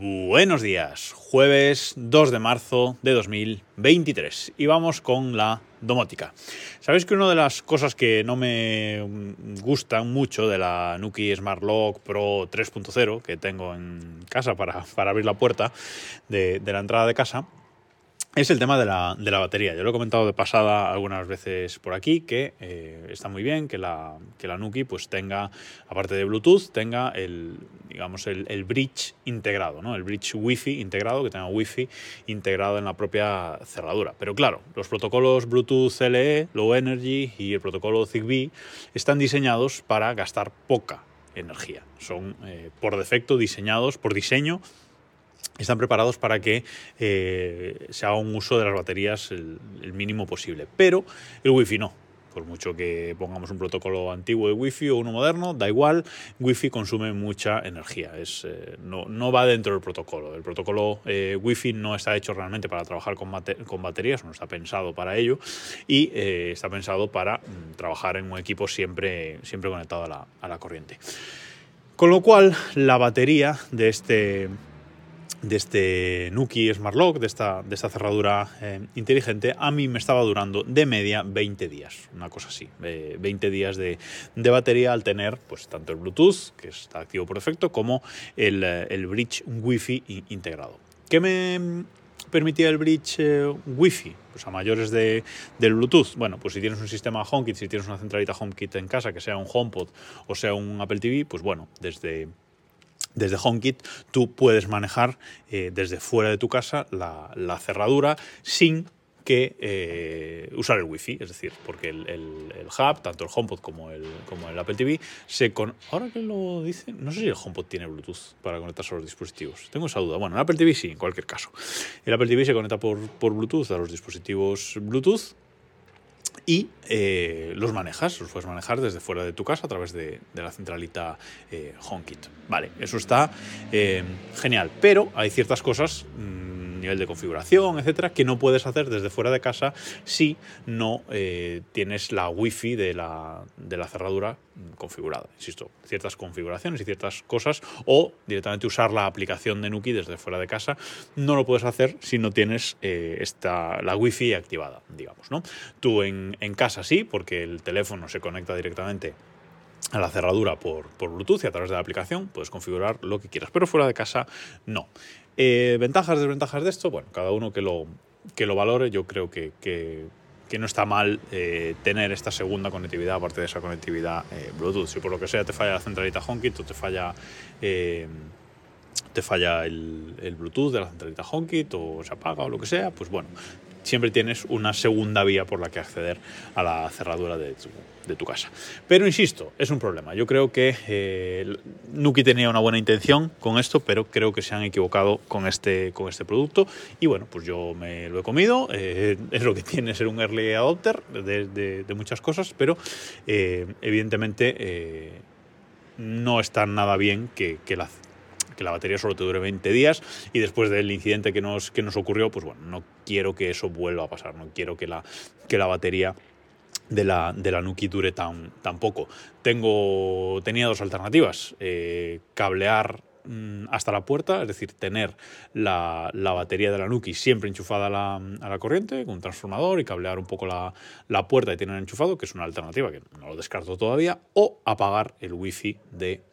Buenos días, jueves 2 de marzo de 2023 y vamos con la domótica. Sabéis que una de las cosas que no me gustan mucho de la Nuki Smart Lock Pro 3.0 que tengo en casa para, abrir la puerta de la entrada de casa es el tema de la, de la, batería. Yo lo he comentado de pasada algunas veces por aquí, que eh, está muy bien que la, que la Nuki pues tenga, aparte de Bluetooth, tenga el, digamos, el, bridge integrado, ¿no? el bridge Wi-Fi integrado, que tenga Wi-Fi integrado en la propia cerradura. Pero claro, los protocolos Bluetooth LE, Low Energy y el protocolo Zigbee están diseñados para gastar poca energía. Son eh, por defecto diseñados, por diseño, están preparados para que eh, se haga un uso de las baterías el, mínimo posible. Pero el Wi-Fi no. Por mucho que pongamos un protocolo antiguo de Wi-Fi o uno moderno, da igual, Wi-Fi consume mucha energía. Es, eh, no, no, va dentro del protocolo. El protocolo eh, Wi-Fi no está hecho realmente para trabajar con, baterías, no está pensado para ello y está pensado para mm, trabajar en un equipo siempre, siempre conectado a la, a la corriente. Con lo cual, la batería de este, de este Nuki Smart Lock, de esta, de esta cerradura eh, inteligente, a mí me estaba durando de media 20 días, una cosa así, 20 eh, días de, de, batería al tener pues, tanto el Bluetooth, que está activo por defecto, como el, eh, el bridge Wi-Fi integrado. ¿Qué me permitía el bridge Wi-Fi? Pues a mayores de, del Bluetooth. Bueno, pues si tienes un sistema HomeKit, si tienes una centralita HomeKit en casa, que sea un HomePod o sea un Apple TV, pues bueno, desde desde HomeKit tú puedes manejar eh, desde fuera de tu casa la, cerradura sin que eh, usar el wifi, es decir, porque el, hub, tanto el HomePod como el, Apple TV, se con... Ahora que lo dicen, no sé si el HomePod tiene Bluetooth para conectarse a los dispositivos. Tengo esa duda. Bueno, el Apple TV sí, en cualquier caso. El Apple TV se conecta por Bluetooth a los dispositivos Bluetooth y eh, los manejas, los puedes manejar desde fuera de tu casa a través de, la centralita eh, HomeKit. Vale, eso está eh, genial, pero hay ciertas cosas, mm, nivel de configuración, etcétera, que no puedes hacer desde fuera de casa si no tienes la wifi de la, de la cerradura configurada. Insisto, ciertas configuraciones y ciertas cosas, o directamente usar la aplicación de Nuki desde fuera de casa, no lo puedes hacer si no tienes esta, la wifi activada, digamos. ¿no? Tú en, en casa así, porque el teléfono se conecta directamente a la cerradura por, por, Bluetooth y a través de la aplicación puedes configurar lo que quieras, pero fuera de casa no. Eh, ¿Ventajas, desventajas de esto? Bueno, cada uno que lo, que lo valore, yo creo que, que, no está mal eh, tener esta segunda conectividad aparte de esa conectividad eh, Bluetooth. Si por lo que sea te falla la centralita HomeKit o te falla te falla el, el, Bluetooth de la centralita HomeKit o se apaga o lo que sea, pues bueno, siempre tienes una segunda vía por la que acceder a la cerradura de tu, casa. Pero insisto, es un problema. Yo creo que eh, Nuki tenía una buena intención con esto, pero creo que se han equivocado con este, con este producto. Y bueno, pues yo me lo he comido. Eh, es lo que tiene ser un early adopter de, muchas cosas, pero eh, evidentemente no está nada bien que, que la que la batería solo te dure 20 días y después del incidente que nos, que nos ocurrió, pues bueno, no quiero que eso vuelva a pasar, no quiero que la, que la batería de la, de la Nuki dure tan, tan poco. Tengo, tenía dos alternativas, eh, cablear mm, hasta la puerta, es decir, tener la, batería de la Nuki siempre enchufada a la, a la, corriente con un transformador y cablear un poco la, la, puerta y tener enchufado, que es una alternativa que no lo descarto todavía, o apagar el wifi de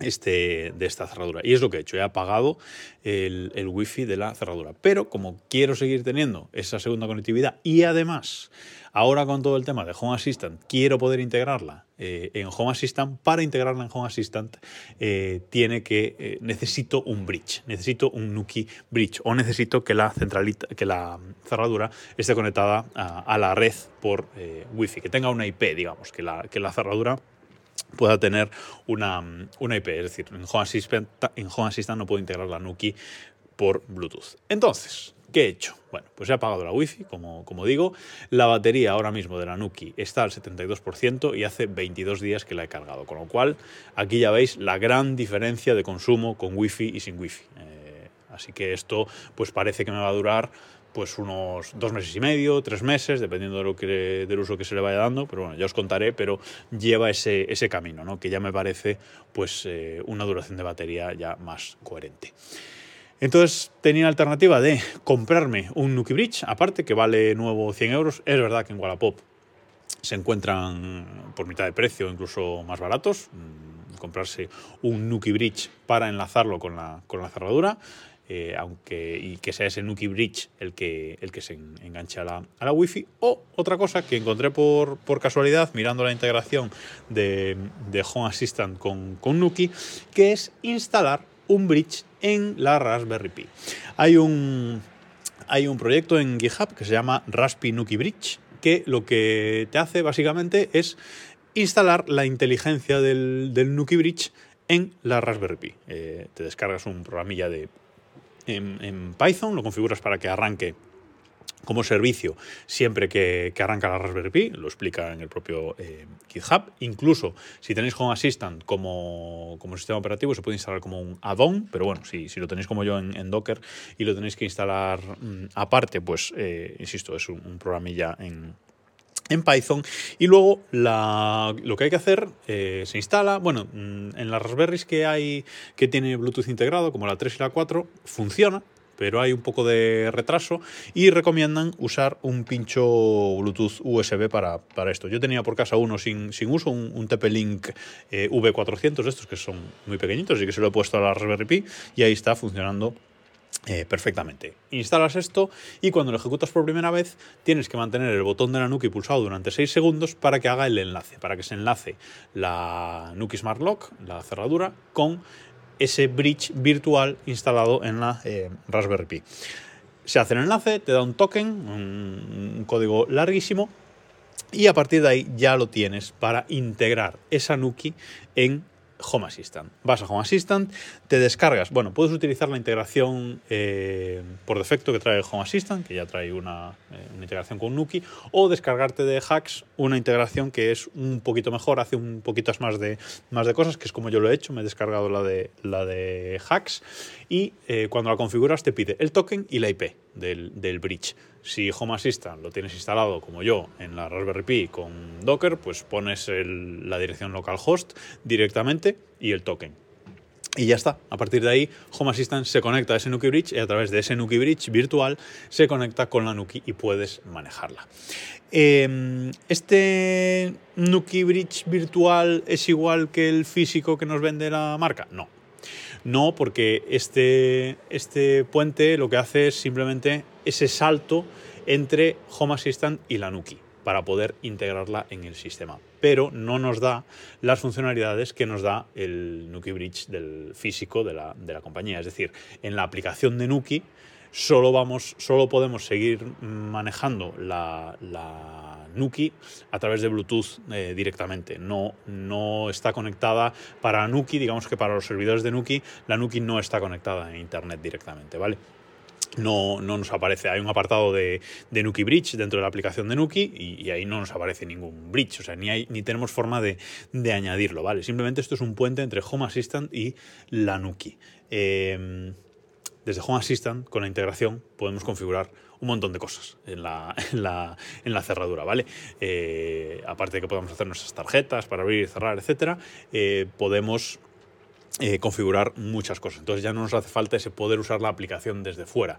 este, de esta cerradura. Y es lo que he hecho, he apagado el, el wifi de la cerradura. Pero como quiero seguir teniendo esa segunda conectividad y además ahora con todo el tema de Home Assistant quiero poder integrarla eh, en Home Assistant, para integrarla en Home Assistant eh, tiene que, eh, necesito un bridge, necesito un Nuki bridge o necesito que la centralita, que la cerradura esté conectada a, la red por wifi, que tenga una IP, digamos, que la, que la cerradura pueda tener una, una IP. Es decir, en Home, Assistant, no puedo integrar la Nuki por Bluetooth. Entonces, ¿qué he hecho? Bueno, pues he apagado la Wi-Fi, como, como digo. La batería ahora mismo de la Nuki está al 72% y hace 22 días que la he cargado. Con lo cual, aquí ya veis la gran diferencia de consumo con Wi-Fi y sin Wi-Fi. Eh, así que esto pues parece que me va a durar pues unos dos meses y medio, tres meses, dependiendo de lo que, del uso que se le vaya dando, pero bueno, ya os contaré, pero lleva ese, ese camino, ¿no? que ya me parece pues eh, una duración de batería ya más coherente. Entonces tenía la alternativa de comprarme un Nuki Bridge, aparte que vale nuevo 100 euros. Es verdad que en Wallapop se encuentran por mitad de precio, incluso más baratos. Mm, comprarse un Nuki Bridge para enlazarlo con la, con la cerradura. Eh, aunque y que sea ese Nuki Bridge el que, el que se enganche a la, a la Wi-Fi. O otra cosa que encontré por, por casualidad mirando la integración de, Home Assistant con, con Nuki, que es instalar un bridge en la Raspberry Pi. Hay un, hay un proyecto en GitHub que se llama Raspi Nuki Bridge, que lo que te hace básicamente es instalar la inteligencia del, del Nuki Bridge en la Raspberry Pi. Eh, te descargas un programilla de en, Python, lo configuras para que arranque como servicio siempre que, arranca la Raspberry Pi, lo explica en el propio eh, GitHub. Incluso si tenéis Home Assistant como, sistema operativo, se puede instalar como un add-on, pero bueno, si, si, lo tenéis como yo en, Docker y lo tenéis que instalar mm, aparte, pues eh, insisto, es un programilla en, en Python y luego lo que hay que hacer eh, se instala, bueno, mm, en las Raspberries que hay que tiene Bluetooth integrado, como la 3 y la 4, funciona, pero hay un poco de retraso y recomiendan usar un pincho Bluetooth USB para, esto. Yo tenía por casa uno sin, sin uso, un, TP-Link eh, V400 de estos que son muy pequeñitos y que se lo he puesto a la Raspberry Pi y ahí está funcionando eh, perfectamente. Instalas esto y cuando lo ejecutas por primera vez tienes que mantener el botón de la Nuki pulsado durante 6 segundos para que haga el enlace, para que se enlace la Nuki Smart Lock, la cerradura, con ese bridge virtual instalado en la eh, Raspberry Pi. Se hace el enlace, te da un token, un código larguísimo y a partir de ahí ya lo tienes para integrar esa Nuki en Home Assistant. Vas a Home Assistant, te descargas. Bueno, puedes utilizar la integración eh, por defecto que trae Home Assistant, que ya trae una, eh, una, integración con Nuki, o descargarte de Hacks una integración que es un poquito mejor, hace un poquito más de, más de cosas, que es como yo lo he hecho. Me he descargado la de, la de Hacks y eh, cuando la configuras te pide el token y la IP del, del bridge. Si Home Assistant lo tienes instalado como yo en la Raspberry Pi con Docker, pues pones la dirección localhost directamente y el token. Y ya está. A partir de ahí, Home Assistant se conecta a ese Nuki Bridge y a través de ese Nuki Bridge virtual se conecta con la Nuki y puedes manejarla. Em, ¿Este Nuki Bridge virtual es igual que el físico que nos vende la marca? No. No, porque este, este puente lo que hace es simplemente ese salto entre Home Assistant y la Nuki para poder integrarla en el sistema. Pero no nos da las funcionalidades que nos da el Nuki Bridge del físico de la, compañía. Es decir, en la aplicación de Nuki solo, vamos, solo podemos seguir manejando la, Nuki a través de Bluetooth eh, directamente. No, no está conectada para Nuki, digamos que para los servidores de Nuki, la Nuki no está conectada a Internet directamente, ¿vale? no, no, nos aparece. Hay un apartado de, Nuki Bridge dentro de la aplicación de Nuki y, ahí no nos aparece ningún bridge, o sea, ni, ni tenemos forma de, de, añadirlo, ¿vale? Simplemente esto es un puente entre Home Assistant y la Nuki. Em, desde Home Assistant, con la integración, podemos configurar un montón de cosas en la, en la, en la cerradura, ¿vale? Eh, aparte de que podemos hacer nuestras tarjetas para abrir y cerrar, etcétera, eh, podemos eh, configurar muchas cosas. Entonces ya no nos hace falta ese poder usar la aplicación desde fuera.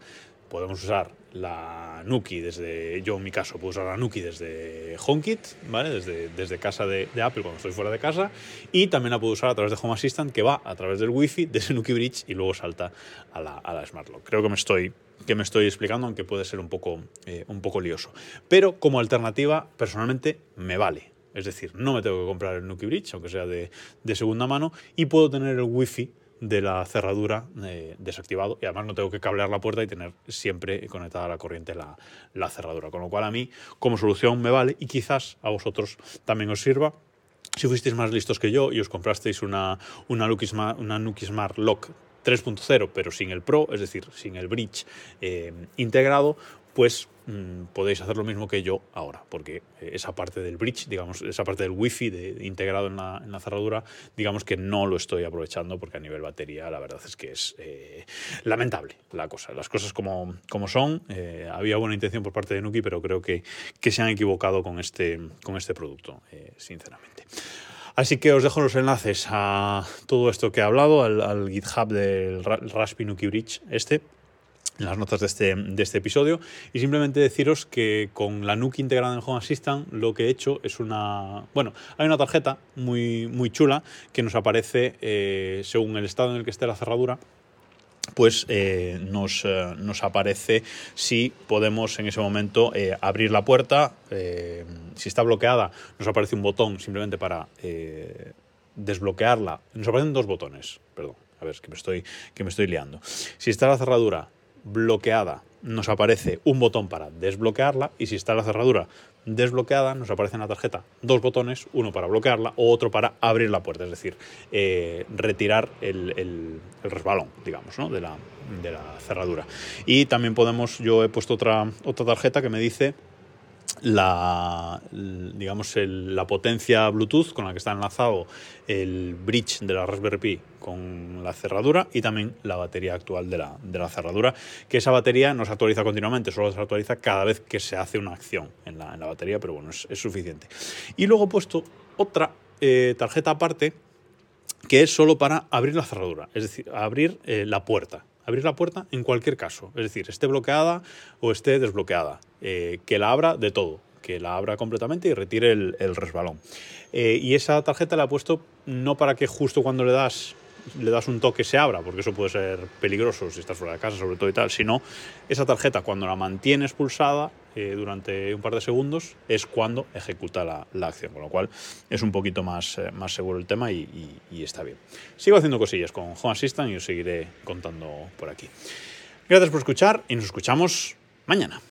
Podemos usar la Nuki desde, yo en mi caso puedo usar la Nuki desde HomeKit, ¿vale? Desde, desde casa de, Apple cuando estoy fuera de casa y también la puedo usar a través de Home Assistant que va a través del Wi-Fi de Nuki Bridge y luego salta a la, a la Smart Lock. Creo que me estoy que me estoy explicando, aunque puede ser un poco, eh, un poco lioso. Pero como alternativa, personalmente, me vale. Es decir, no me tengo que comprar el Nuki Bridge, aunque sea de, segunda mano, y puedo tener el wifi de la cerradura eh, desactivado y además no tengo que cablear la puerta y tener siempre conectada a la corriente la, la, cerradura. Con lo cual a mí como solución me vale y quizás a vosotros también os sirva. Si fuisteis más listos que yo y os comprasteis una, una, Nuki, Smart, Nuki Smart Lock 3.0 pero sin el Pro, es decir, sin el bridge eh, integrado, pues podéis hacer lo mismo que yo ahora, porque eh, esa parte del bridge, digamos, esa parte del wifi de, integrado en la, cerradura, digamos que no lo estoy aprovechando porque a nivel batería la verdad es que es eh, lamentable la cosa. Las cosas como, como son, eh, había buena intención por parte de Nuki, pero creo que, que se han equivocado con este, con este producto, sinceramente. Así que os dejo los enlaces a todo esto que he hablado, al, GitHub del Raspi Nuki Bridge este, las notas de este, de este episodio y simplemente deciros que con la NUC integrada en Home Assistant lo que he hecho es una... Bueno, hay una tarjeta muy, muy chula que nos aparece eh, según el estado en el que esté la cerradura pues eh, nos, eh, nos, aparece si podemos en ese momento abrir la puerta. si está bloqueada, nos aparece un botón simplemente para desbloquearla. Nos aparecen dos botones, perdón, a ver, que me estoy, que me estoy liando. Si está la cerradura bloqueada nos aparece un botón para desbloquearla y si está la cerradura desbloqueada nos aparece en la tarjeta dos botones, uno para bloquearla o otro para abrir la puerta, es decir, eh, retirar el, resbalón, digamos, de, la, de la cerradura. Y también podemos, yo he puesto otra, otra tarjeta que me dice la, digamos, la potencia Bluetooth con la que está enlazado el bridge de la Raspberry Pi con la cerradura y también la batería actual de la, de la cerradura, que esa batería no se actualiza continuamente, solo se actualiza cada vez que se hace una acción en la, en la batería, pero bueno, es, suficiente. Y luego he puesto otra eh, tarjeta aparte que es solo para abrir la cerradura, es decir, abrir eh, la puerta abrir la puerta en cualquier caso, es decir, esté bloqueada o esté desbloqueada, eh, que la abra de todo, que la abra completamente y retire el, resbalón. Eh, y esa tarjeta la he puesto no para que justo cuando le das le das un toque se abra, porque eso puede ser peligroso si estás fuera de casa, sobre todo y tal, sino esa tarjeta cuando la mantienes pulsada eh, durante un par de segundos es cuando ejecuta la, acción, con lo cual es un poquito más, eh, más seguro el tema y, y, está bien. Sigo haciendo cosillas con Home Assistant y os seguiré contando por aquí. Gracias por escuchar y nos escuchamos mañana.